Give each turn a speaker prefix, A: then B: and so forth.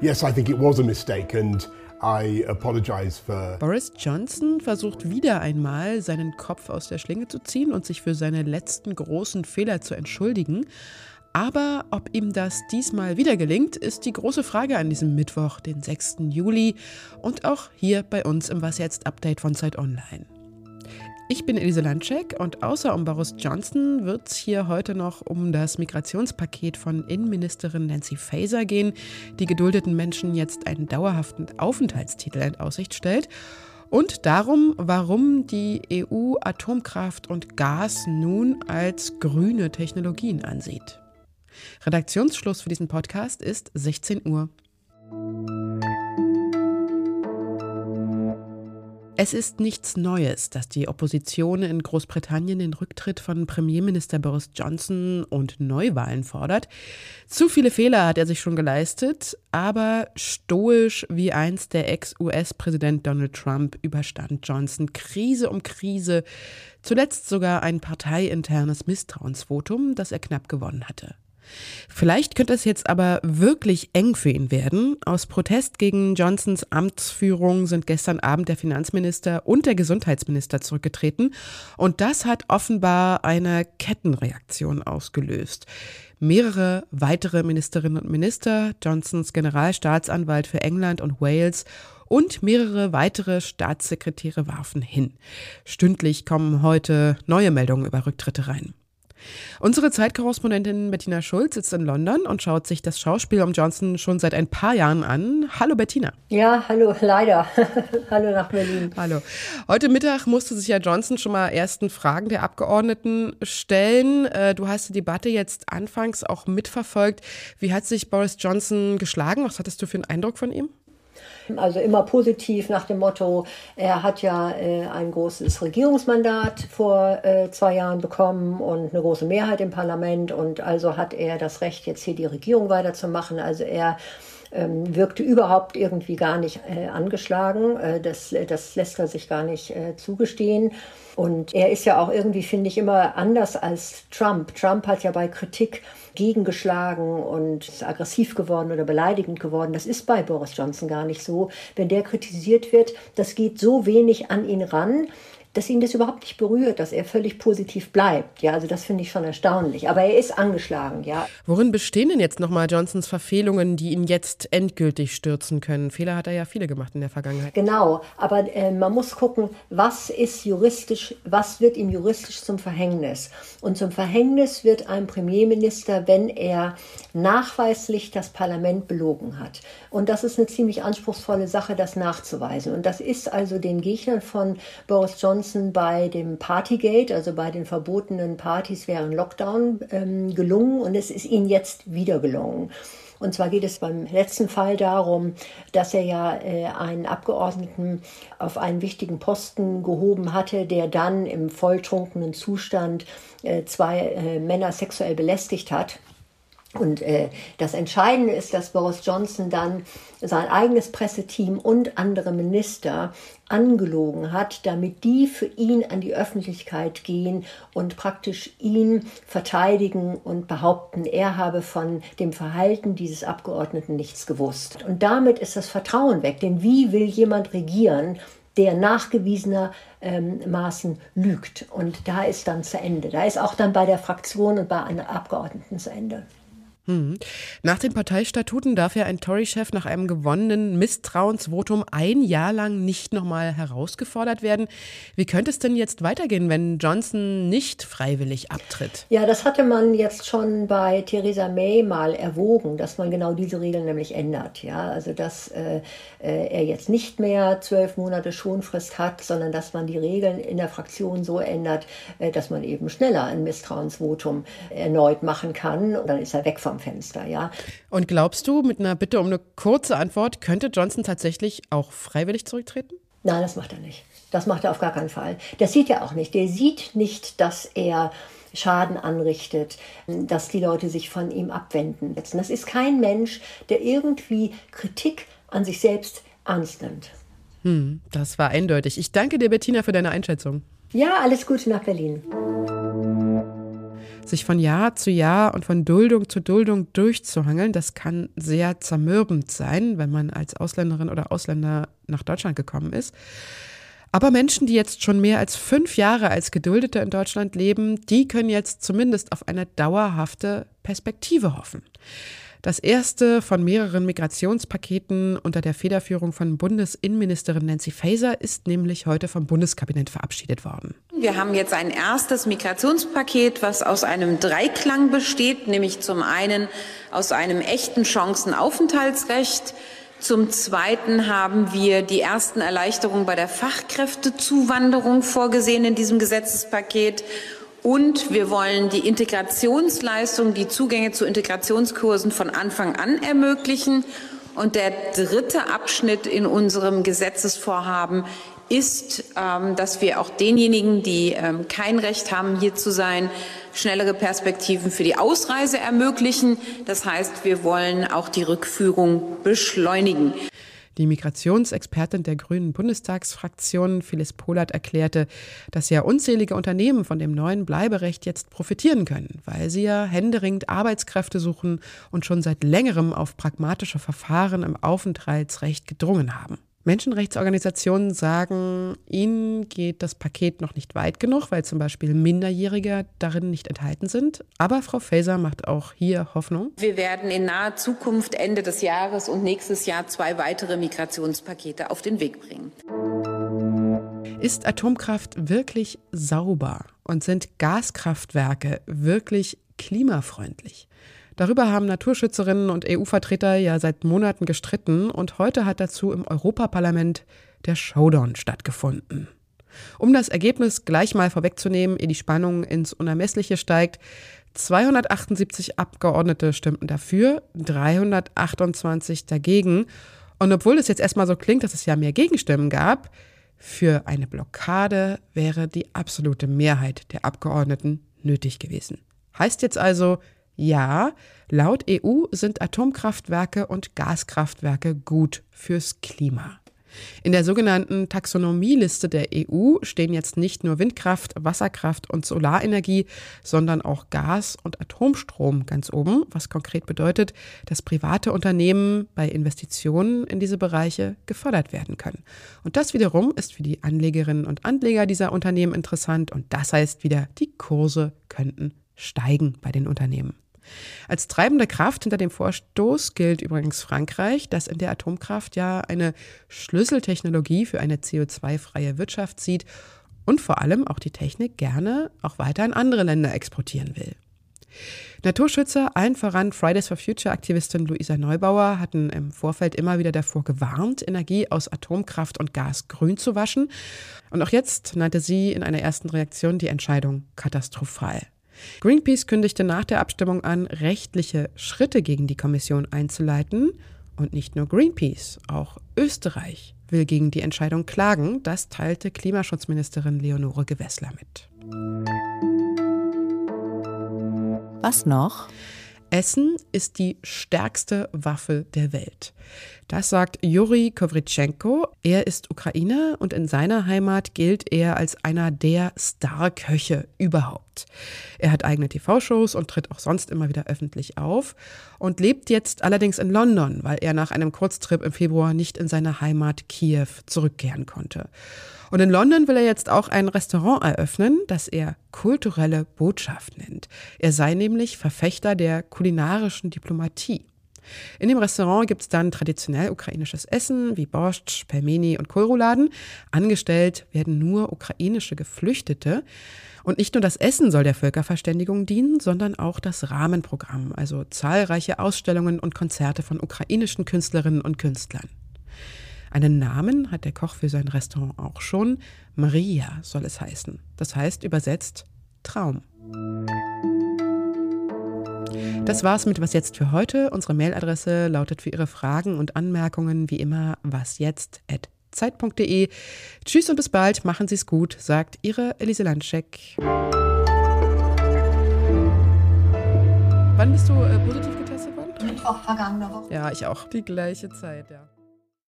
A: Yes, I think it was a mistake and I apologize for
B: Boris Johnson versucht wieder einmal, seinen Kopf aus der Schlinge zu ziehen und sich für seine letzten großen Fehler zu entschuldigen. Aber ob ihm das diesmal wieder gelingt, ist die große Frage an diesem Mittwoch, den 6. Juli und auch hier bei uns im Was jetzt Update von Zeit Online. Ich bin Elise Landschek und außer um Boris Johnson wird es hier heute noch um das Migrationspaket von Innenministerin Nancy Faeser gehen, die geduldeten Menschen jetzt einen dauerhaften Aufenthaltstitel in Aussicht stellt. Und darum, warum die EU Atomkraft und Gas nun als grüne Technologien ansieht. Redaktionsschluss für diesen Podcast ist 16 Uhr. Es ist nichts Neues, dass die Opposition in Großbritannien den Rücktritt von Premierminister Boris Johnson und Neuwahlen fordert. Zu viele Fehler hat er sich schon geleistet, aber stoisch wie einst der Ex-US-Präsident Donald Trump überstand Johnson Krise um Krise, zuletzt sogar ein parteiinternes Misstrauensvotum, das er knapp gewonnen hatte. Vielleicht könnte es jetzt aber wirklich eng für ihn werden. Aus Protest gegen Johnsons Amtsführung sind gestern Abend der Finanzminister und der Gesundheitsminister zurückgetreten. Und das hat offenbar eine Kettenreaktion ausgelöst. Mehrere weitere Ministerinnen und Minister, Johnsons Generalstaatsanwalt für England und Wales und mehrere weitere Staatssekretäre warfen hin. Stündlich kommen heute neue Meldungen über Rücktritte rein. Unsere Zeitkorrespondentin Bettina Schulz sitzt in London und schaut sich das Schauspiel um Johnson schon seit ein paar Jahren an. Hallo Bettina.
C: Ja, hallo, leider. hallo nach Berlin.
B: Hallo. Heute Mittag musste sich ja Johnson schon mal ersten Fragen der Abgeordneten stellen. Äh, du hast die Debatte jetzt anfangs auch mitverfolgt. Wie hat sich Boris Johnson geschlagen? Was hattest du für einen Eindruck von ihm?
C: Also immer positiv nach dem Motto, er hat ja äh, ein großes Regierungsmandat vor äh, zwei Jahren bekommen und eine große Mehrheit im Parlament und also hat er das Recht, jetzt hier die Regierung weiterzumachen. Also er ähm, wirkte überhaupt irgendwie gar nicht äh, angeschlagen. Äh, das, das lässt er sich gar nicht äh, zugestehen. Und er ist ja auch irgendwie, finde ich, immer anders als Trump. Trump hat ja bei Kritik gegengeschlagen und ist aggressiv geworden oder beleidigend geworden. Das ist bei Boris Johnson gar nicht so. Wenn der kritisiert wird, das geht so wenig an ihn ran dass ihn das überhaupt nicht berührt, dass er völlig positiv bleibt. Ja, also das finde ich schon erstaunlich. Aber er ist angeschlagen, ja.
B: Worin bestehen denn jetzt nochmal Johnsons Verfehlungen, die ihn jetzt endgültig stürzen können? Fehler hat er ja viele gemacht in der Vergangenheit.
C: Genau, aber äh, man muss gucken, was ist juristisch, was wird ihm juristisch zum Verhängnis? Und zum Verhängnis wird ein Premierminister, wenn er nachweislich das Parlament belogen hat. Und das ist eine ziemlich anspruchsvolle Sache, das nachzuweisen. Und das ist also den Gegnern von Boris Johnson Johnson bei dem Partygate, also bei den verbotenen Partys während Lockdown, ähm, gelungen und es ist ihnen jetzt wieder gelungen. Und zwar geht es beim letzten Fall darum, dass er ja äh, einen Abgeordneten auf einen wichtigen Posten gehoben hatte, der dann im volltrunkenen Zustand äh, zwei äh, Männer sexuell belästigt hat. Und äh, das Entscheidende ist, dass Boris Johnson dann sein eigenes Presseteam und andere Minister angelogen hat, damit die für ihn an die Öffentlichkeit gehen und praktisch ihn verteidigen und behaupten, er habe von dem Verhalten dieses Abgeordneten nichts gewusst. Und damit ist das Vertrauen weg. Denn wie will jemand regieren, der nachgewiesenermaßen ähm, lügt? Und da ist dann zu Ende. Da ist auch dann bei der Fraktion und bei einem Abgeordneten zu Ende.
B: Hm. Nach den Parteistatuten darf ja ein Tory-Chef nach einem gewonnenen Misstrauensvotum ein Jahr lang nicht nochmal herausgefordert werden. Wie könnte es denn jetzt weitergehen, wenn Johnson nicht freiwillig abtritt?
C: Ja, das hatte man jetzt schon bei Theresa May mal erwogen, dass man genau diese Regeln nämlich ändert. Ja, also dass äh, äh, er jetzt nicht mehr zwölf Monate Schonfrist hat, sondern dass man die Regeln in der Fraktion so ändert, äh, dass man eben schneller ein Misstrauensvotum erneut machen kann. Und dann ist er weg vom Fenster, ja.
B: Und glaubst du, mit einer Bitte um eine kurze Antwort, könnte Johnson tatsächlich auch freiwillig zurücktreten?
C: Nein, das macht er nicht. Das macht er auf gar keinen Fall. Das sieht er auch nicht. Der sieht nicht, dass er Schaden anrichtet, dass die Leute sich von ihm abwenden. Das ist kein Mensch, der irgendwie Kritik an sich selbst ernst nimmt.
B: Hm, das war eindeutig. Ich danke dir, Bettina, für deine Einschätzung.
C: Ja, alles Gute nach Berlin.
B: Sich von Jahr zu Jahr und von Duldung zu Duldung durchzuhangeln, das kann sehr zermürbend sein, wenn man als Ausländerin oder Ausländer nach Deutschland gekommen ist. Aber Menschen, die jetzt schon mehr als fünf Jahre als Geduldete in Deutschland leben, die können jetzt zumindest auf eine dauerhafte Perspektive hoffen. Das erste von mehreren Migrationspaketen unter der Federführung von Bundesinnenministerin Nancy Faeser ist nämlich heute vom Bundeskabinett verabschiedet worden.
D: Wir haben jetzt ein erstes Migrationspaket, was aus einem Dreiklang besteht, nämlich zum einen aus einem echten Chancenaufenthaltsrecht, zum Zweiten haben wir die ersten Erleichterungen bei der Fachkräftezuwanderung vorgesehen in diesem Gesetzespaket. Und wir wollen die Integrationsleistung, die Zugänge zu Integrationskursen von Anfang an ermöglichen. Und der dritte Abschnitt in unserem Gesetzesvorhaben ist, ähm, dass wir auch denjenigen, die ähm, kein Recht haben, hier zu sein, schnellere Perspektiven für die Ausreise ermöglichen. Das heißt, wir wollen auch die Rückführung beschleunigen.
B: Die Migrationsexpertin der Grünen Bundestagsfraktion, Phyllis Polat, erklärte, dass ja unzählige Unternehmen von dem neuen Bleiberecht jetzt profitieren können, weil sie ja händeringend Arbeitskräfte suchen und schon seit längerem auf pragmatische Verfahren im Aufenthaltsrecht gedrungen haben. Menschenrechtsorganisationen sagen, ihnen geht das Paket noch nicht weit genug, weil zum Beispiel Minderjährige darin nicht enthalten sind. Aber Frau Faeser macht auch hier Hoffnung.
D: Wir werden in naher Zukunft Ende des Jahres und nächstes Jahr zwei weitere Migrationspakete auf den Weg bringen.
B: Ist Atomkraft wirklich sauber und sind Gaskraftwerke wirklich klimafreundlich? Darüber haben Naturschützerinnen und EU-Vertreter ja seit Monaten gestritten und heute hat dazu im Europaparlament der Showdown stattgefunden. Um das Ergebnis gleich mal vorwegzunehmen, ehe die Spannung ins Unermessliche steigt, 278 Abgeordnete stimmten dafür, 328 dagegen. Und obwohl es jetzt erstmal so klingt, dass es ja mehr Gegenstimmen gab, für eine Blockade wäre die absolute Mehrheit der Abgeordneten nötig gewesen. Heißt jetzt also, ja, laut EU sind Atomkraftwerke und Gaskraftwerke gut fürs Klima. In der sogenannten Taxonomieliste der EU stehen jetzt nicht nur Windkraft, Wasserkraft und Solarenergie, sondern auch Gas und Atomstrom ganz oben, was konkret bedeutet, dass private Unternehmen bei Investitionen in diese Bereiche gefördert werden können. Und das wiederum ist für die Anlegerinnen und Anleger dieser Unternehmen interessant und das heißt wieder, die Kurse könnten steigen bei den Unternehmen. Als treibende Kraft hinter dem Vorstoß gilt übrigens Frankreich, das in der Atomkraft ja eine Schlüsseltechnologie für eine CO2-freie Wirtschaft sieht und vor allem auch die Technik gerne auch weiter in andere Länder exportieren will. Naturschützer, allen voran Fridays for Future Aktivistin Luisa Neubauer, hatten im Vorfeld immer wieder davor gewarnt, Energie aus Atomkraft und Gas grün zu waschen. Und auch jetzt nannte sie in einer ersten Reaktion die Entscheidung katastrophal. Greenpeace kündigte nach der Abstimmung an, rechtliche Schritte gegen die Kommission einzuleiten. Und nicht nur Greenpeace, auch Österreich will gegen die Entscheidung klagen. Das teilte Klimaschutzministerin Leonore Gewessler mit.
E: Was noch?
B: Essen ist die stärkste Waffe der Welt. Das sagt Juri Kovritschenko. Er ist Ukrainer und in seiner Heimat gilt er als einer der Starköche überhaupt. Er hat eigene TV-Shows und tritt auch sonst immer wieder öffentlich auf und lebt jetzt allerdings in London, weil er nach einem Kurztrip im Februar nicht in seine Heimat Kiew zurückkehren konnte. Und in London will er jetzt auch ein Restaurant eröffnen, das er kulturelle Botschaft nennt. Er sei nämlich Verfechter der kulinarischen Diplomatie. In dem Restaurant gibt es dann traditionell ukrainisches Essen wie Borscht, Pelmeni und Kohlrouladen. Angestellt werden nur ukrainische Geflüchtete. Und nicht nur das Essen soll der Völkerverständigung dienen, sondern auch das Rahmenprogramm, also zahlreiche Ausstellungen und Konzerte von ukrainischen Künstlerinnen und Künstlern. Einen Namen hat der Koch für sein Restaurant auch schon. Maria soll es heißen. Das heißt übersetzt Traum. Das war's mit Was jetzt für heute. Unsere Mailadresse lautet für Ihre Fragen und Anmerkungen wie immer wasjetzt.zeit.de. Tschüss und bis bald. Machen Sie es gut, sagt Ihre Elise Landscheck. Wann bist du äh, positiv getestet worden?
C: Mittwoch vergangene Woche.
B: Ja, ich auch. Die gleiche Zeit, ja.